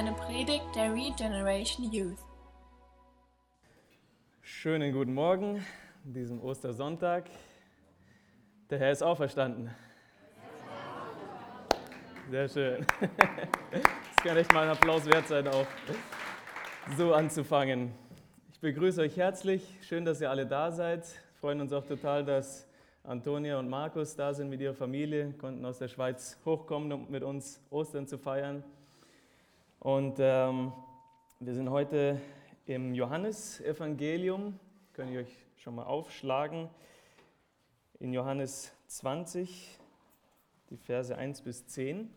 eine Predigt der Regeneration Youth. Schönen guten Morgen an diesem Ostersonntag. Der Herr ist auferstanden. Sehr schön. Das kann echt mal ein Applaus wert sein, auch so anzufangen. Ich begrüße euch herzlich. Schön, dass ihr alle da seid. Wir freuen uns auch total, dass Antonia und Markus da sind mit ihrer Familie, konnten aus der Schweiz hochkommen, um mit uns Ostern zu feiern. Und ähm, wir sind heute im Johannesevangelium. Könnt ihr euch schon mal aufschlagen. In Johannes 20, die Verse 1 bis 10.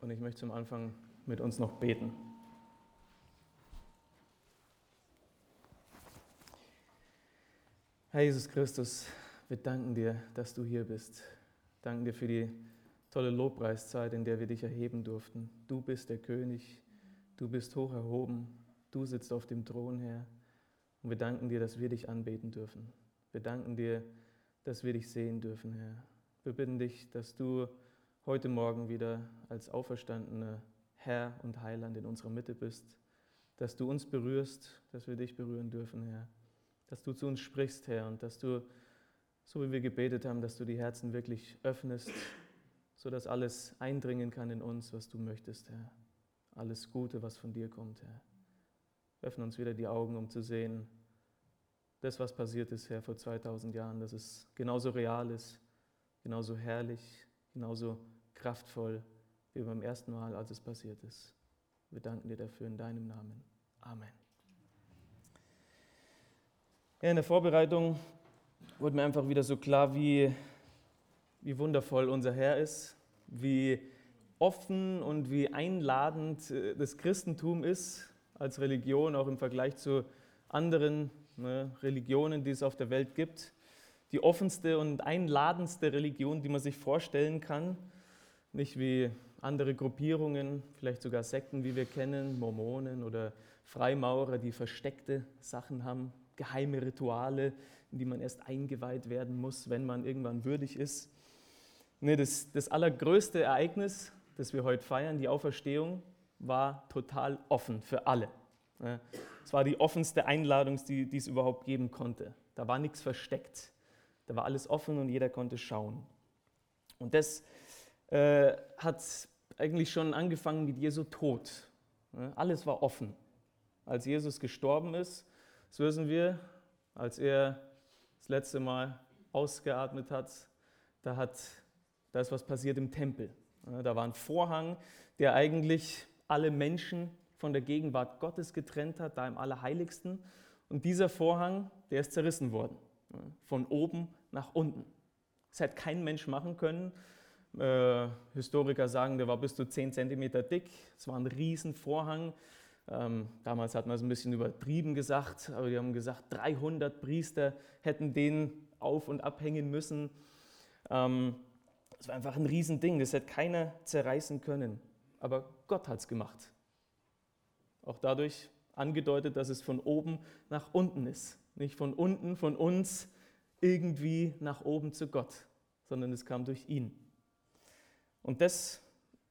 Und ich möchte zum Anfang mit uns noch beten. Herr Jesus Christus, wir danken dir, dass du hier bist. Danken dir für die tolle Lobpreiszeit, in der wir dich erheben durften. Du bist der König, du bist hoch erhoben, du sitzt auf dem Thron, Herr. Und wir danken dir, dass wir dich anbeten dürfen. Wir danken dir, dass wir dich sehen dürfen, Herr. Wir bitten dich, dass du heute Morgen wieder als auferstandener Herr und Heiland in unserer Mitte bist, dass du uns berührst, dass wir dich berühren dürfen, Herr, dass du zu uns sprichst, Herr, und dass du, so wie wir gebetet haben, dass du die Herzen wirklich öffnest, sodass alles eindringen kann in uns, was du möchtest, Herr. Alles Gute, was von dir kommt, Herr. Öffne uns wieder die Augen, um zu sehen, das, was passiert ist, Herr, vor 2000 Jahren, dass es genauso real ist, genauso herrlich, genauso kraftvoll wie beim ersten Mal, als es passiert ist. Wir danken dir dafür in deinem Namen. Amen. Ja, in der Vorbereitung wurde mir einfach wieder so klar, wie, wie wundervoll unser Herr ist, wie offen und wie einladend äh, das Christentum ist als Religion, auch im Vergleich zu anderen ne, Religionen, die es auf der Welt gibt. Die offenste und einladendste Religion, die man sich vorstellen kann. Nicht wie andere Gruppierungen, vielleicht sogar Sekten, wie wir kennen, Mormonen oder Freimaurer, die versteckte Sachen haben, geheime Rituale, in die man erst eingeweiht werden muss, wenn man irgendwann würdig ist. Nee, das, das allergrößte Ereignis, das wir heute feiern, die Auferstehung, war total offen für alle. Es war die offenste Einladung, die, die es überhaupt geben konnte. Da war nichts versteckt. Da war alles offen und jeder konnte schauen. Und das äh, hat eigentlich schon angefangen mit Jesu Tod. Alles war offen. Als Jesus gestorben ist, das wissen wir, als er das letzte Mal ausgeatmet hat, da, hat, da ist was passiert im Tempel. Da war ein Vorhang, der eigentlich alle Menschen von der Gegenwart Gottes getrennt hat, da im Allerheiligsten. Und dieser Vorhang, der ist zerrissen worden, von oben nach unten. Das hätte kein Mensch machen können. Äh, Historiker sagen, der war bis zu 10 cm dick. Es war ein Riesenvorhang. Ähm, damals hat man es ein bisschen übertrieben gesagt, aber die haben gesagt, 300 Priester hätten den auf- und abhängen müssen. Ähm, es war einfach ein Riesending, das hätte keiner zerreißen können. Aber Gott hat es gemacht. Auch dadurch angedeutet, dass es von oben nach unten ist. Nicht von unten, von uns irgendwie nach oben zu Gott, sondern es kam durch ihn. Und das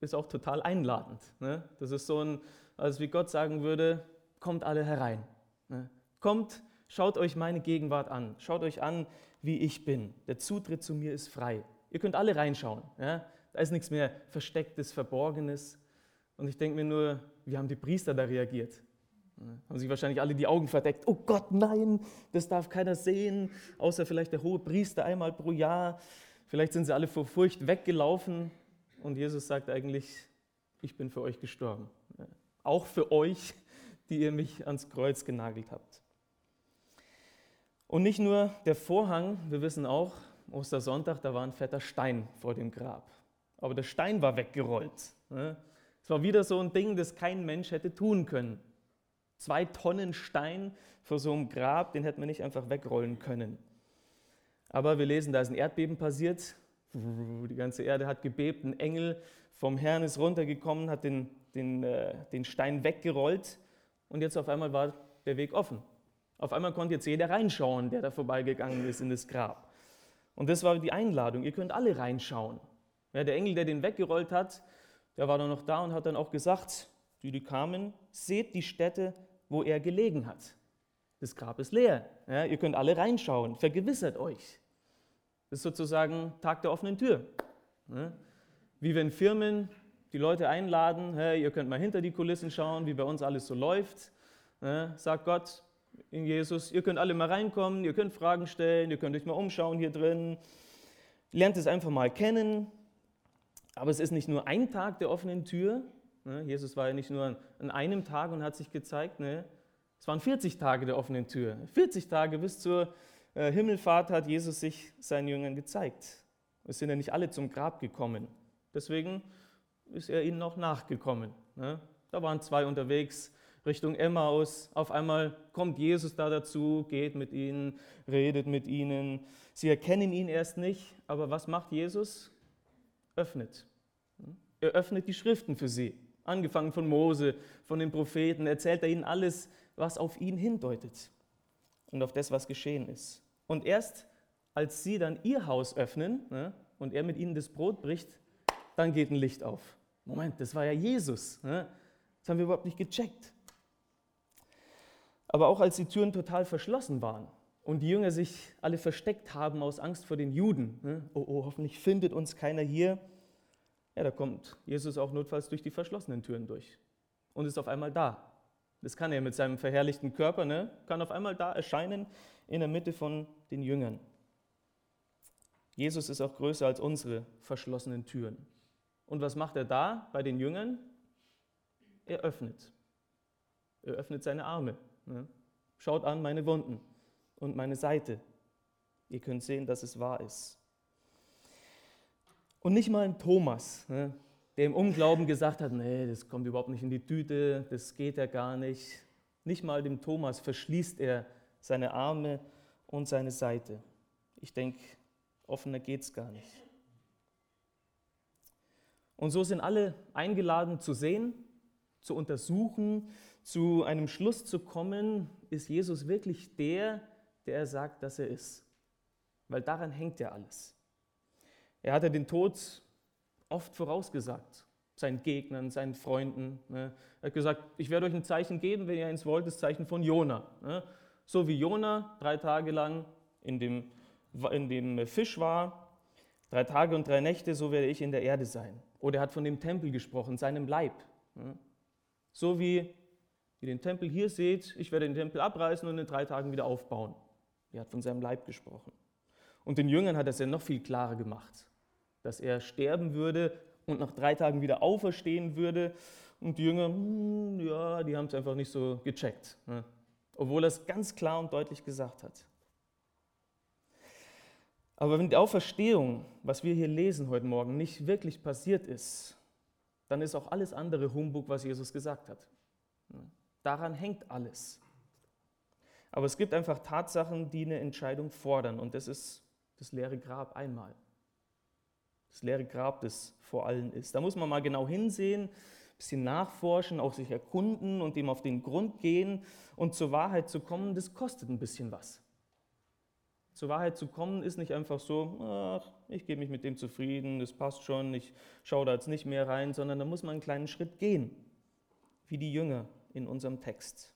ist auch total einladend. Ne? Das ist so ein, als wie Gott sagen würde, kommt alle herein. Ne? Kommt, schaut euch meine Gegenwart an. Schaut euch an, wie ich bin. Der Zutritt zu mir ist frei. Ihr könnt alle reinschauen. Ja? Da ist nichts mehr Verstecktes, Verborgenes. Und ich denke mir nur, wie haben die Priester da reagiert? Haben sich wahrscheinlich alle die Augen verdeckt. Oh Gott, nein, das darf keiner sehen, außer vielleicht der hohe Priester einmal pro Jahr. Vielleicht sind sie alle vor Furcht weggelaufen. Und Jesus sagt eigentlich, ich bin für euch gestorben. Auch für euch, die ihr mich ans Kreuz genagelt habt. Und nicht nur der Vorhang, wir wissen auch, Ostersonntag, da war ein fetter Stein vor dem Grab. Aber der Stein war weggerollt. Es war wieder so ein Ding, das kein Mensch hätte tun können. Zwei Tonnen Stein vor so einem Grab, den hätte man nicht einfach wegrollen können. Aber wir lesen, da ist ein Erdbeben passiert, die ganze Erde hat gebebt, ein Engel vom Herrn ist runtergekommen, hat den, den, äh, den Stein weggerollt und jetzt auf einmal war der Weg offen. Auf einmal konnte jetzt jeder reinschauen, der da vorbeigegangen ist in das Grab. Und das war die Einladung, ihr könnt alle reinschauen. Ja, der Engel, der den weggerollt hat, der war dann noch da und hat dann auch gesagt, die, die kamen, seht die Stätte, wo er gelegen hat. Das Grab ist leer. Ja, ihr könnt alle reinschauen, vergewissert euch. Das ist sozusagen Tag der offenen Tür. Ja, wie wenn Firmen die Leute einladen, hey, ihr könnt mal hinter die Kulissen schauen, wie bei uns alles so läuft. Sagt Gott in Jesus, ihr könnt alle mal reinkommen, ihr könnt Fragen stellen, ihr könnt euch mal umschauen hier drin. Lernt es einfach mal kennen. Aber es ist nicht nur ein Tag der offenen Tür. Ne? Jesus war ja nicht nur an einem Tag und hat sich gezeigt. Ne? Es waren 40 Tage der offenen Tür. 40 Tage bis zur äh, Himmelfahrt hat Jesus sich seinen Jüngern gezeigt. Es sind ja nicht alle zum Grab gekommen. Deswegen ist er ihnen auch nachgekommen. Ne? Da waren zwei unterwegs Richtung Emmaus. Auf einmal kommt Jesus da dazu, geht mit ihnen, redet mit ihnen. Sie erkennen ihn erst nicht, aber was macht Jesus? Öffnet. Er öffnet die Schriften für sie. Angefangen von Mose, von den Propheten, erzählt er ihnen alles, was auf ihn hindeutet und auf das, was geschehen ist. Und erst als sie dann ihr Haus öffnen ne, und er mit ihnen das Brot bricht, dann geht ein Licht auf. Moment, das war ja Jesus. Ne? Das haben wir überhaupt nicht gecheckt. Aber auch als die Türen total verschlossen waren und die Jünger sich alle versteckt haben aus Angst vor den Juden, ne? oh, oh, hoffentlich findet uns keiner hier, ja, da kommt Jesus auch notfalls durch die verschlossenen Türen durch und ist auf einmal da. Das kann er mit seinem verherrlichten Körper, ne? kann auf einmal da erscheinen in der Mitte von den Jüngern. Jesus ist auch größer als unsere verschlossenen Türen. Und was macht er da bei den Jüngern? Er öffnet. Er öffnet seine Arme. Ne? Schaut an meine Wunden und meine Seite. Ihr könnt sehen, dass es wahr ist. Und nicht mal ein Thomas, ne, der im Unglauben gesagt hat, nee, das kommt überhaupt nicht in die Tüte, das geht ja gar nicht. Nicht mal dem Thomas verschließt er seine Arme und seine Seite. Ich denke, offener geht es gar nicht. Und so sind alle eingeladen zu sehen, zu untersuchen, zu einem Schluss zu kommen, ist Jesus wirklich der, der er sagt, dass er ist. Weil daran hängt ja alles. Er hatte den Tod oft vorausgesagt, seinen Gegnern, seinen Freunden. Ne? Er hat gesagt, ich werde euch ein Zeichen geben, wenn ihr eins wollt, das Zeichen von Jona. Ne? So wie Jona drei Tage lang in dem, in dem Fisch war, drei Tage und drei Nächte, so werde ich in der Erde sein. Oder er hat von dem Tempel gesprochen, seinem Leib. Ne? So wie ihr den Tempel hier seht, ich werde den Tempel abreißen und in drei Tagen wieder aufbauen. Er hat von seinem Leib gesprochen. Und den Jüngern hat er es ja noch viel klarer gemacht, dass er sterben würde und nach drei Tagen wieder auferstehen würde. Und die Jünger, hm, ja, die haben es einfach nicht so gecheckt, ne? obwohl er es ganz klar und deutlich gesagt hat. Aber wenn die Auferstehung, was wir hier lesen heute Morgen, nicht wirklich passiert ist, dann ist auch alles andere Humbug, was Jesus gesagt hat. Daran hängt alles. Aber es gibt einfach Tatsachen, die eine Entscheidung fordern. Und das ist das leere Grab einmal. Das leere Grab, das vor allen ist. Da muss man mal genau hinsehen, ein bisschen nachforschen, auch sich erkunden und dem auf den Grund gehen. Und zur Wahrheit zu kommen, das kostet ein bisschen was. Zur Wahrheit zu kommen ist nicht einfach so, ach, ich gebe mich mit dem zufrieden, das passt schon, ich schaue da jetzt nicht mehr rein, sondern da muss man einen kleinen Schritt gehen, wie die Jünger in unserem Text.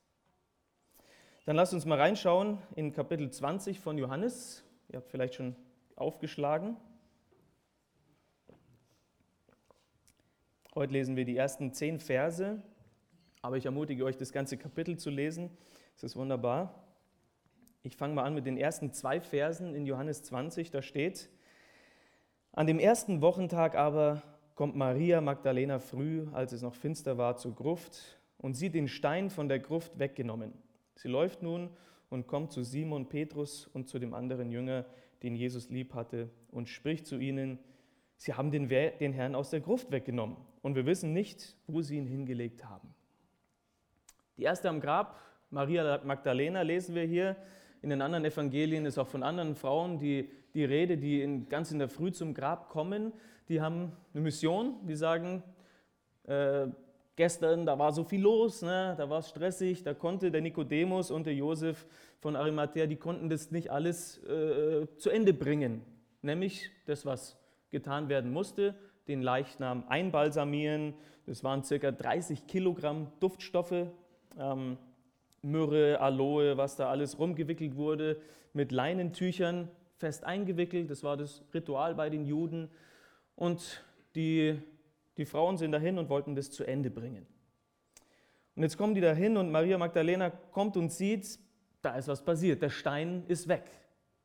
Dann lasst uns mal reinschauen in Kapitel 20 von Johannes. Ihr habt vielleicht schon aufgeschlagen. Heute lesen wir die ersten zehn Verse, aber ich ermutige euch, das ganze Kapitel zu lesen. Es ist wunderbar. Ich fange mal an mit den ersten zwei Versen in Johannes 20. Da steht, an dem ersten Wochentag aber kommt Maria Magdalena früh, als es noch finster war, zur Gruft und sieht den Stein von der Gruft weggenommen. Sie läuft nun und kommt zu Simon Petrus und zu dem anderen Jünger, den Jesus lieb hatte, und spricht zu ihnen, sie haben den, den Herrn aus der Gruft weggenommen und wir wissen nicht, wo sie ihn hingelegt haben. Die erste am Grab, Maria Magdalena, lesen wir hier. In den anderen Evangelien ist auch von anderen Frauen die, die Rede, die in, ganz in der Früh zum Grab kommen. Die haben eine Mission, die sagen, äh, gestern, da war so viel los, ne? da war es stressig, da konnte der Nikodemus und der Josef von Arimathea, die konnten das nicht alles äh, zu Ende bringen. Nämlich das, was getan werden musste, den Leichnam einbalsamieren. Das waren circa 30 Kilogramm Duftstoffe, ähm, Myrrhe, Aloe, was da alles rumgewickelt wurde, mit Leinentüchern fest eingewickelt. Das war das Ritual bei den Juden. Und die, die Frauen sind dahin und wollten das zu Ende bringen. Und jetzt kommen die dahin und Maria Magdalena kommt und sieht, da ist was passiert. Der Stein ist weg.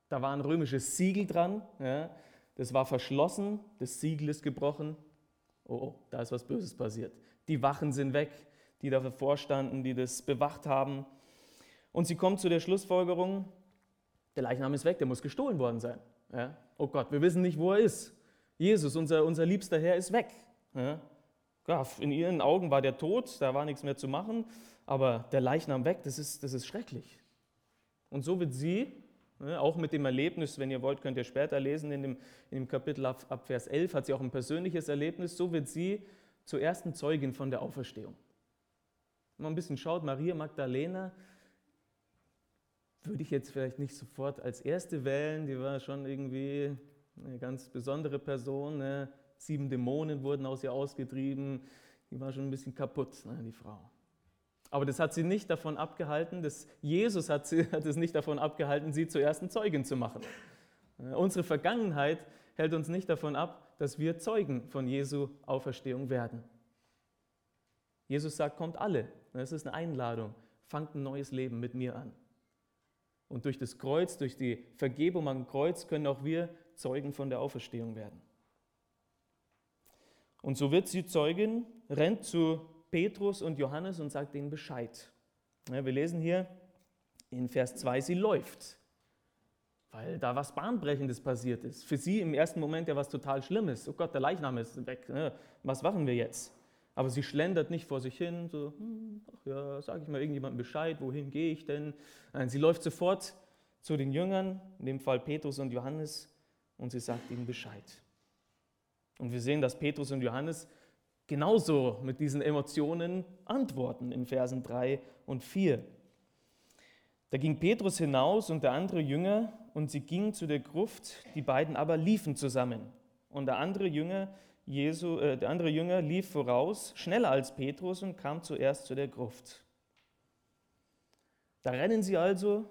Da war ein römisches Siegel dran. Ja. Das war verschlossen. Das Siegel ist gebrochen. Oh, oh, da ist was Böses passiert. Die Wachen sind weg, die dafür vorstanden, die das bewacht haben. Und sie kommt zu der Schlussfolgerung, der Leichnam ist weg, der muss gestohlen worden sein. Ja. Oh Gott, wir wissen nicht, wo er ist. Jesus, unser, unser liebster Herr, ist weg. Ja. In ihren Augen war der tot, da war nichts mehr zu machen, aber der Leichnam weg, das ist, das ist schrecklich. Und so wird sie, ne, auch mit dem Erlebnis, wenn ihr wollt, könnt ihr später lesen, in dem, in dem Kapitel ab, ab Vers 11 hat sie auch ein persönliches Erlebnis, so wird sie zur ersten Zeugin von der Auferstehung. Wenn man ein bisschen schaut, Maria Magdalena, würde ich jetzt vielleicht nicht sofort als erste wählen, die war schon irgendwie eine ganz besondere Person. Ne? Sieben Dämonen wurden aus ihr ausgetrieben. Die war schon ein bisschen kaputt, ne, die Frau. Aber das hat sie nicht davon abgehalten, das, Jesus hat, sie, hat es nicht davon abgehalten, sie zur ersten Zeugin zu machen. Unsere Vergangenheit hält uns nicht davon ab, dass wir Zeugen von Jesu Auferstehung werden. Jesus sagt, kommt alle. Das ist eine Einladung. Fangt ein neues Leben mit mir an. Und durch das Kreuz, durch die Vergebung am Kreuz können auch wir Zeugen von der Auferstehung werden. Und so wird sie Zeugin, rennt zu Petrus und Johannes und sagt ihnen Bescheid. Ja, wir lesen hier in Vers 2, sie läuft, weil da was Bahnbrechendes passiert ist. Für sie im ersten Moment ja was total Schlimmes. Oh Gott, der Leichnam ist weg. Ne? Was machen wir jetzt? Aber sie schlendert nicht vor sich hin, so, hm, ach ja, sage ich mal irgendjemandem Bescheid, wohin gehe ich denn? Nein, sie läuft sofort zu den Jüngern, in dem Fall Petrus und Johannes, und sie sagt ihnen Bescheid. Und wir sehen, dass Petrus und Johannes genauso mit diesen Emotionen antworten in Versen 3 und 4. Da ging Petrus hinaus und der andere Jünger, und sie gingen zu der Gruft, die beiden aber liefen zusammen. Und der andere Jünger, Jesu, äh, der andere Jünger lief voraus, schneller als Petrus und kam zuerst zu der Gruft. Da rennen sie also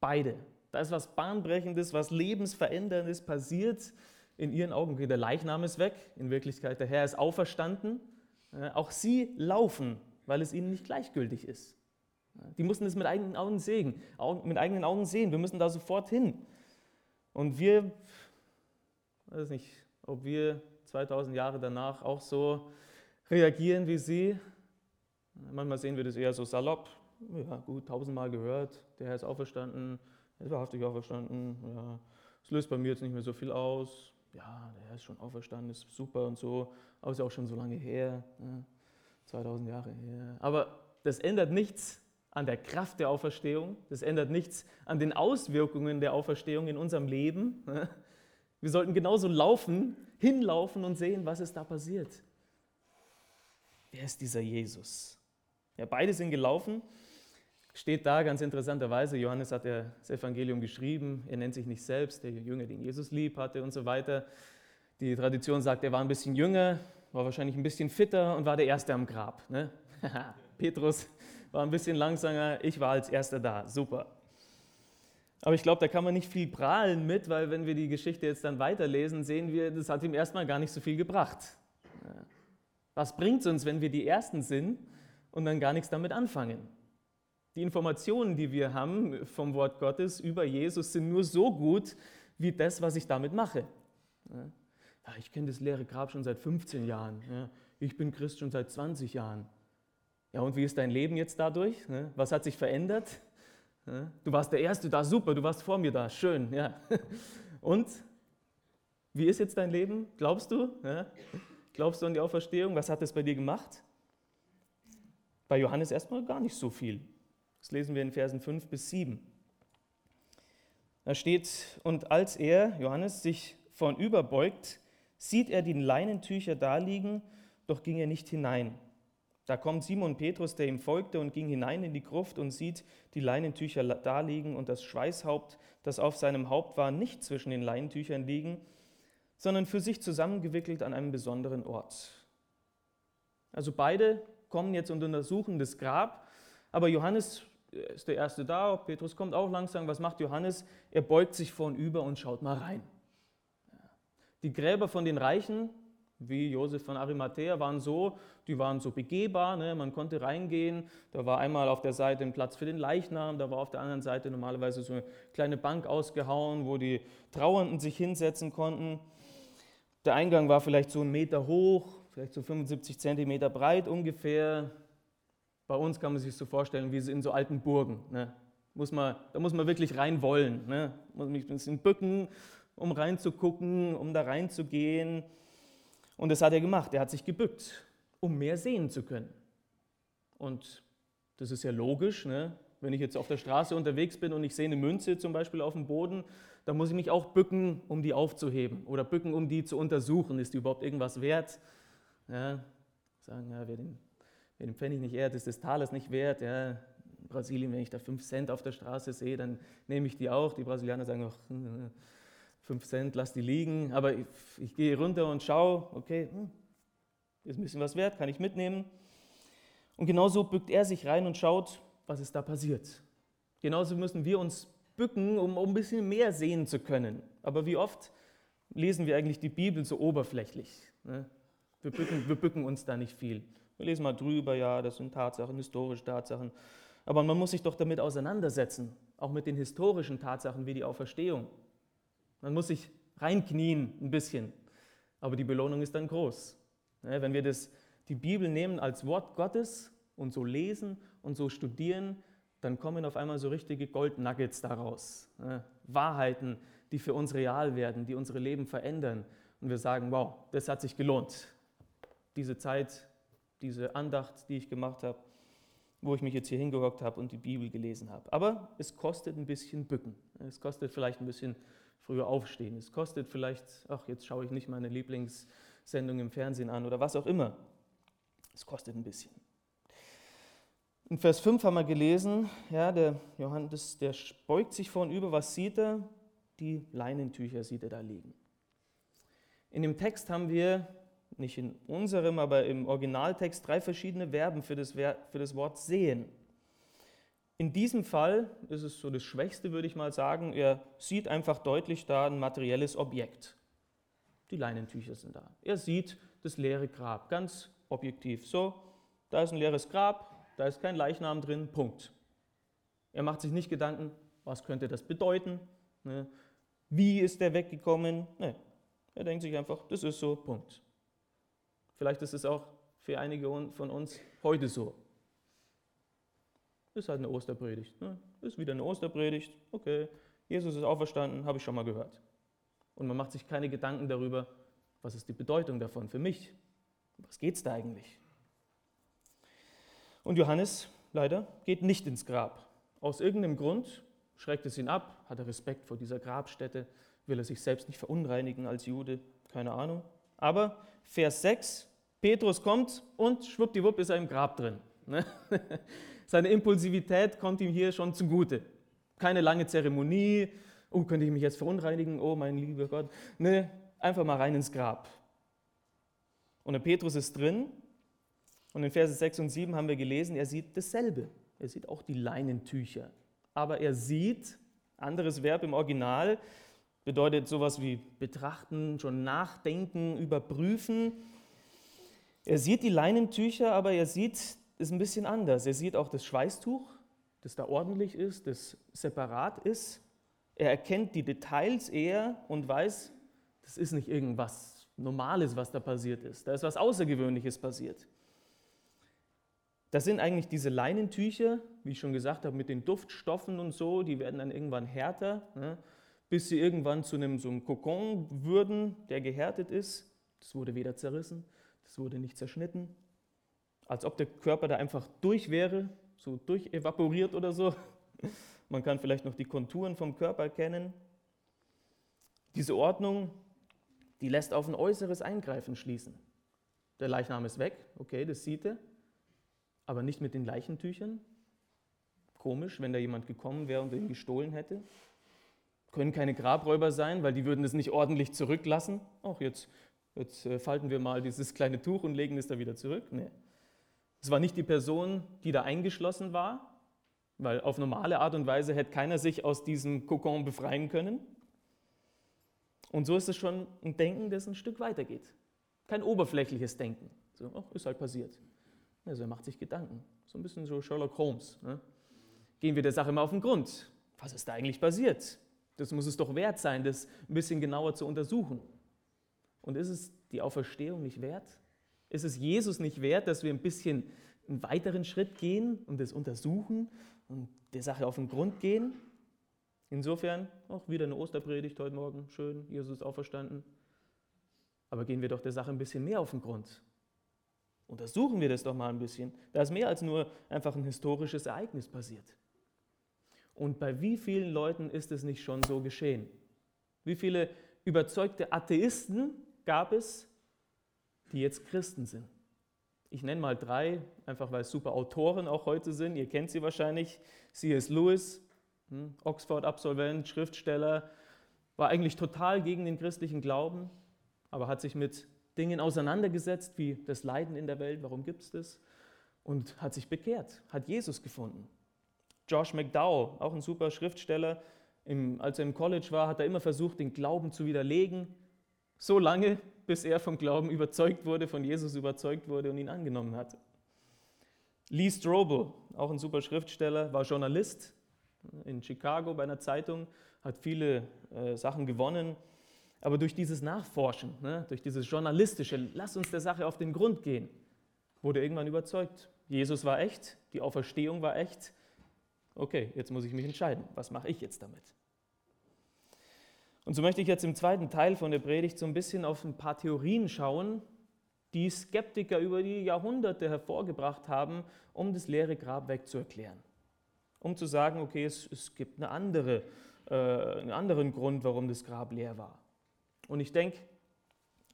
beide. Da ist was Bahnbrechendes, was Lebensveränderndes passiert in ihren Augen, der Leichnam ist weg, in Wirklichkeit der Herr ist auferstanden. Auch sie laufen, weil es ihnen nicht gleichgültig ist. Die mussten es mit eigenen Augen sehen, mit eigenen Augen sehen. Wir müssen da sofort hin. Und wir, weiß nicht, ob wir 2000 Jahre danach auch so reagieren wie sie. Manchmal sehen wir das eher so salopp. Ja, gut, tausendmal gehört, der Herr ist auferstanden, er ist wahrhaftig auferstanden. Ja, es löst bei mir jetzt nicht mehr so viel aus ja, der ist schon auferstanden, ist super und so, aber ist auch schon so lange her, ne? 2000 Jahre her. Aber das ändert nichts an der Kraft der Auferstehung, das ändert nichts an den Auswirkungen der Auferstehung in unserem Leben. Ne? Wir sollten genauso laufen, hinlaufen und sehen, was ist da passiert. Wer ist dieser Jesus? Ja, beide sind gelaufen steht da ganz interessanterweise, Johannes hat ja das Evangelium geschrieben, er nennt sich nicht selbst, der Jünger, den Jesus lieb hatte und so weiter. Die Tradition sagt, er war ein bisschen jünger, war wahrscheinlich ein bisschen fitter und war der Erste am Grab. Ne? Petrus war ein bisschen langsamer, ich war als Erster da, super. Aber ich glaube, da kann man nicht viel prahlen mit, weil wenn wir die Geschichte jetzt dann weiterlesen, sehen wir, das hat ihm erstmal gar nicht so viel gebracht. Was bringt es uns, wenn wir die Ersten sind und dann gar nichts damit anfangen? Die Informationen, die wir haben vom Wort Gottes über Jesus, sind nur so gut wie das, was ich damit mache. Ja, ich kenne das leere Grab schon seit 15 Jahren. Ja, ich bin Christ schon seit 20 Jahren. Ja, und wie ist dein Leben jetzt dadurch? Was hat sich verändert? Du warst der Erste da, super, du warst vor mir da, schön. Ja. Und wie ist jetzt dein Leben? Glaubst du? Glaubst du an die Auferstehung? Was hat das bei dir gemacht? Bei Johannes erstmal gar nicht so viel. Das lesen wir in Versen 5 bis 7. Da steht, und als er, Johannes, sich vornüberbeugt, sieht er die Leinentücher daliegen, doch ging er nicht hinein. Da kommt Simon Petrus, der ihm folgte, und ging hinein in die Gruft und sieht die Leinentücher daliegen und das Schweißhaupt, das auf seinem Haupt war, nicht zwischen den Leinentüchern liegen, sondern für sich zusammengewickelt an einem besonderen Ort. Also beide kommen jetzt und untersuchen das Grab, aber Johannes ist der Erste da, Petrus kommt auch langsam. Was macht Johannes? Er beugt sich vornüber und schaut mal rein. Die Gräber von den Reichen, wie Josef von Arimathea, waren so, die waren so begehbar, ne? man konnte reingehen. Da war einmal auf der Seite ein Platz für den Leichnam, da war auf der anderen Seite normalerweise so eine kleine Bank ausgehauen, wo die Trauernden sich hinsetzen konnten. Der Eingang war vielleicht so einen Meter hoch, vielleicht so 75 Zentimeter breit ungefähr. Bei uns kann man sich so vorstellen, wie in so alten Burgen. Ne? Muss man, da muss man wirklich rein wollen. Ne? Muss mich ein bisschen bücken, um reinzugucken, um da reinzugehen. Und das hat er gemacht. Er hat sich gebückt, um mehr sehen zu können. Und das ist ja logisch. Ne? Wenn ich jetzt auf der Straße unterwegs bin und ich sehe eine Münze zum Beispiel auf dem Boden, dann muss ich mich auch bücken, um die aufzuheben oder bücken, um die zu untersuchen. Ist die überhaupt irgendwas wert? Ja, sagen, ja, wer den Wer den Pfennig nicht ehrt, ist des Talers nicht wert. Ja, in Brasilien, wenn ich da 5 Cent auf der Straße sehe, dann nehme ich die auch. Die Brasilianer sagen auch, 5 Cent, lass die liegen. Aber ich, ich gehe runter und schaue, okay, hm, ist ein bisschen was wert, kann ich mitnehmen. Und genauso bückt er sich rein und schaut, was ist da passiert. Genauso müssen wir uns bücken, um, um ein bisschen mehr sehen zu können. Aber wie oft lesen wir eigentlich die Bibel so oberflächlich? Ne? Wir, bücken, wir bücken uns da nicht viel. Wir lesen mal drüber, ja, das sind Tatsachen, historische Tatsachen. Aber man muss sich doch damit auseinandersetzen, auch mit den historischen Tatsachen wie die Auferstehung. Man muss sich reinknien ein bisschen, aber die Belohnung ist dann groß. Wenn wir das, die Bibel nehmen als Wort Gottes und so lesen und so studieren, dann kommen auf einmal so richtige Goldnuggets daraus. Wahrheiten, die für uns real werden, die unsere Leben verändern. Und wir sagen, wow, das hat sich gelohnt. Diese Zeit diese Andacht, die ich gemacht habe, wo ich mich jetzt hier hingehockt habe und die Bibel gelesen habe. Aber es kostet ein bisschen Bücken. Es kostet vielleicht ein bisschen früher aufstehen. Es kostet vielleicht, ach, jetzt schaue ich nicht meine Lieblingssendung im Fernsehen an oder was auch immer. Es kostet ein bisschen. In Vers 5 haben wir gelesen, ja, der Johannes, der beugt sich vorn was sieht er? Die Leinentücher sieht er da liegen. In dem Text haben wir nicht in unserem, aber im Originaltext drei verschiedene Verben für das, für das Wort sehen. In diesem Fall ist es so das Schwächste, würde ich mal sagen. Er sieht einfach deutlich da ein materielles Objekt. Die Leinentücher sind da. Er sieht das leere Grab, ganz objektiv. So, da ist ein leeres Grab, da ist kein Leichnam drin, Punkt. Er macht sich nicht Gedanken, was könnte das bedeuten, ne? wie ist der weggekommen. Nee. Er denkt sich einfach, das ist so, Punkt. Vielleicht ist es auch für einige von uns heute so. Ist halt eine Osterpredigt. Ne? Ist wieder eine Osterpredigt. Okay, Jesus ist auferstanden, habe ich schon mal gehört. Und man macht sich keine Gedanken darüber, was ist die Bedeutung davon für mich? Was geht es da eigentlich? Und Johannes, leider, geht nicht ins Grab. Aus irgendeinem Grund schreckt es ihn ab, hat er Respekt vor dieser Grabstätte, will er sich selbst nicht verunreinigen als Jude, keine Ahnung. Aber Vers 6, Petrus kommt und schwuppdiwupp ist er im Grab drin. Ne? Seine Impulsivität kommt ihm hier schon zugute. Keine lange Zeremonie, oh, könnte ich mich jetzt verunreinigen, oh mein lieber Gott. Ne, einfach mal rein ins Grab. Und der Petrus ist drin und in Verse 6 und 7 haben wir gelesen, er sieht dasselbe. Er sieht auch die Leinentücher. Aber er sieht, anderes Verb im Original, bedeutet sowas wie betrachten, schon nachdenken, überprüfen. Er sieht die Leinentücher, aber er sieht es ein bisschen anders. Er sieht auch das Schweißtuch, das da ordentlich ist, das separat ist. Er erkennt die Details eher und weiß, das ist nicht irgendwas Normales, was da passiert ist. Da ist was Außergewöhnliches passiert. Das sind eigentlich diese Leinentücher, wie ich schon gesagt habe, mit den Duftstoffen und so, die werden dann irgendwann härter. Ne? Bis sie irgendwann zu einem, so einem Kokon würden, der gehärtet ist. Das wurde weder zerrissen, das wurde nicht zerschnitten. Als ob der Körper da einfach durch wäre, so durchevaporiert oder so. Man kann vielleicht noch die Konturen vom Körper erkennen. Diese Ordnung, die lässt auf ein äußeres Eingreifen schließen. Der Leichnam ist weg, okay, das sieht er, aber nicht mit den Leichentüchern. Komisch, wenn da jemand gekommen wäre und ihn gestohlen hätte. Können keine Grabräuber sein, weil die würden es nicht ordentlich zurücklassen. Auch jetzt, jetzt äh, falten wir mal dieses kleine Tuch und legen es da wieder zurück. Nee. Es war nicht die Person, die da eingeschlossen war, weil auf normale Art und Weise hätte keiner sich aus diesem Kokon befreien können. Und so ist es schon ein Denken, das ein Stück weitergeht. Kein oberflächliches Denken. So, oh, ist halt passiert. Also er macht sich Gedanken. So ein bisschen so Sherlock Holmes. Ne? Gehen wir der Sache mal auf den Grund. Was ist da eigentlich passiert? Das muss es doch wert sein, das ein bisschen genauer zu untersuchen. Und ist es die Auferstehung nicht wert? Ist es Jesus nicht wert, dass wir ein bisschen einen weiteren Schritt gehen und das untersuchen und der Sache auf den Grund gehen? Insofern auch wieder eine Osterpredigt heute Morgen. Schön, Jesus ist auferstanden. Aber gehen wir doch der Sache ein bisschen mehr auf den Grund. Untersuchen wir das doch mal ein bisschen. Da ist mehr als nur einfach ein historisches Ereignis passiert. Und bei wie vielen Leuten ist es nicht schon so geschehen? Wie viele überzeugte Atheisten gab es, die jetzt Christen sind? Ich nenne mal drei, einfach weil es super Autoren auch heute sind. Ihr kennt sie wahrscheinlich. C.S. Lewis, hm, Oxford-Absolvent, Schriftsteller, war eigentlich total gegen den christlichen Glauben, aber hat sich mit Dingen auseinandergesetzt, wie das Leiden in der Welt, warum gibt es das, und hat sich bekehrt, hat Jesus gefunden. Josh McDowell, auch ein super Schriftsteller, im, als er im College war, hat er immer versucht, den Glauben zu widerlegen, so lange, bis er vom Glauben überzeugt wurde, von Jesus überzeugt wurde und ihn angenommen hat. Lee Strobel, auch ein super Schriftsteller, war Journalist in Chicago bei einer Zeitung, hat viele äh, Sachen gewonnen, aber durch dieses Nachforschen, ne, durch dieses journalistische, lass uns der Sache auf den Grund gehen, wurde irgendwann überzeugt. Jesus war echt, die Auferstehung war echt, okay, jetzt muss ich mich entscheiden, was mache ich jetzt damit? Und so möchte ich jetzt im zweiten Teil von der Predigt so ein bisschen auf ein paar Theorien schauen, die Skeptiker über die Jahrhunderte hervorgebracht haben, um das leere Grab wegzuerklären. Um zu sagen, okay, es, es gibt eine andere, äh, einen anderen Grund, warum das Grab leer war. Und ich denke,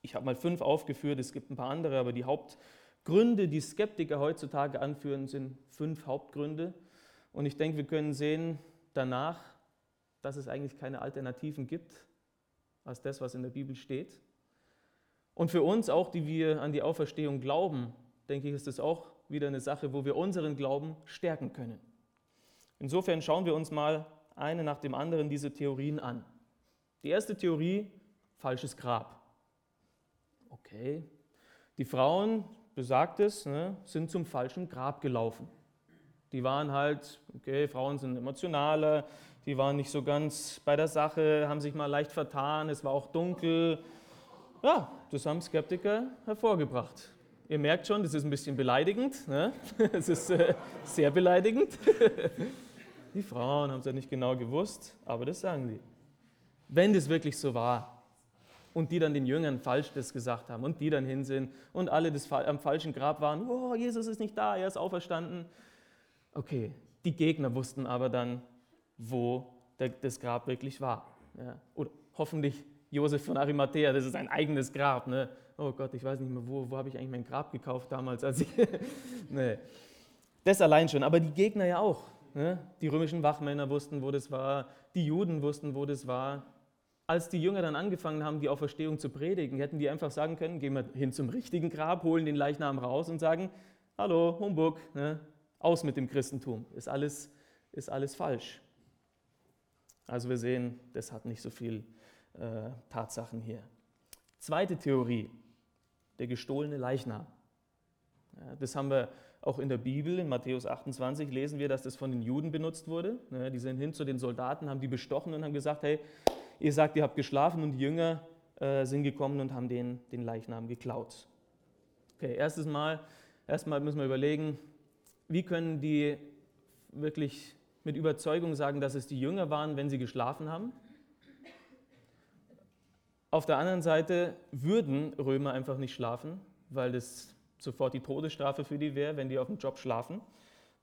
ich habe mal fünf aufgeführt, es gibt ein paar andere, aber die Hauptgründe, die Skeptiker heutzutage anführen, sind fünf Hauptgründe. Und ich denke, wir können sehen danach, dass es eigentlich keine Alternativen gibt als das, was in der Bibel steht. Und für uns auch, die wir an die Auferstehung glauben, denke ich, ist es auch wieder eine Sache, wo wir unseren Glauben stärken können. Insofern schauen wir uns mal eine nach dem anderen diese Theorien an. Die erste Theorie, falsches Grab. Okay, die Frauen, besagt es, ne, sind zum falschen Grab gelaufen. Die waren halt, okay, Frauen sind emotionaler, die waren nicht so ganz bei der Sache, haben sich mal leicht vertan, es war auch dunkel. Ja, das haben Skeptiker hervorgebracht. Ihr merkt schon, das ist ein bisschen beleidigend. Ne? Es ist äh, sehr beleidigend. die Frauen haben es ja nicht genau gewusst, aber das sagen die. Wenn das wirklich so war und die dann den Jüngern falsch das gesagt haben und die dann hin sind und alle das am falschen Grab waren, oh, Jesus ist nicht da, er ist auferstanden, Okay, die Gegner wussten aber dann, wo das Grab wirklich war. Ja. Oder hoffentlich Josef von Arimathea, das ist ein eigenes Grab. Ne? Oh Gott, ich weiß nicht mehr, wo, wo habe ich eigentlich mein Grab gekauft damals, als ich. nee. Das allein schon, aber die Gegner ja auch. Ne? Die römischen Wachmänner wussten, wo das war, die Juden wussten, wo das war. Als die Jünger dann angefangen haben, die Auferstehung zu predigen, hätten die einfach sagen können: Gehen wir hin zum richtigen Grab, holen den Leichnam raus und sagen: Hallo, Humbug, ne? Aus mit dem Christentum. Ist alles, ist alles falsch. Also wir sehen, das hat nicht so viel äh, Tatsachen hier. Zweite Theorie, der gestohlene Leichnam. Ja, das haben wir auch in der Bibel, in Matthäus 28 lesen wir, dass das von den Juden benutzt wurde. Ja, die sind hin zu den Soldaten, haben die bestochen und haben gesagt, hey, ihr sagt, ihr habt geschlafen und die Jünger äh, sind gekommen und haben den, den Leichnam geklaut. Okay, erstes Mal, erstmal müssen wir überlegen, wie können die wirklich mit Überzeugung sagen, dass es die Jünger waren, wenn sie geschlafen haben? Auf der anderen Seite würden Römer einfach nicht schlafen, weil das sofort die Todesstrafe für die wäre, wenn die auf dem Job schlafen.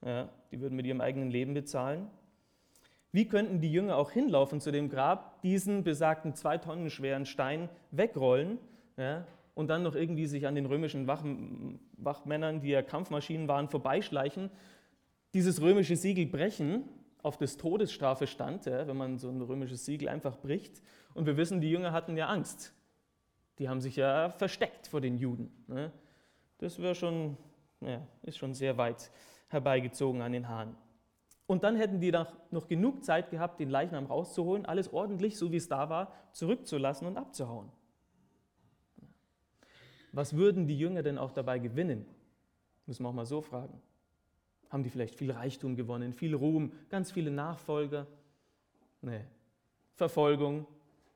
Ja, die würden mit ihrem eigenen Leben bezahlen. Wie könnten die Jünger auch hinlaufen zu dem Grab, diesen besagten zwei Tonnen schweren Stein wegrollen ja, und dann noch irgendwie sich an den römischen Wach, Wachmännern, die ja Kampfmaschinen waren, vorbeischleichen, dieses römische Siegel brechen, auf das Todesstrafe stand, ja, wenn man so ein römisches Siegel einfach bricht. Und wir wissen, die Jünger hatten ja Angst. Die haben sich ja versteckt vor den Juden. Ne? Das wäre schon, ja, ist schon sehr weit herbeigezogen an den Haaren. Und dann hätten die noch genug Zeit gehabt, den Leichnam rauszuholen, alles ordentlich, so wie es da war, zurückzulassen und abzuhauen. Was würden die Jünger denn auch dabei gewinnen? Müssen wir auch mal so fragen. Haben die vielleicht viel Reichtum gewonnen, viel Ruhm, ganz viele Nachfolger? Nee. Verfolgung,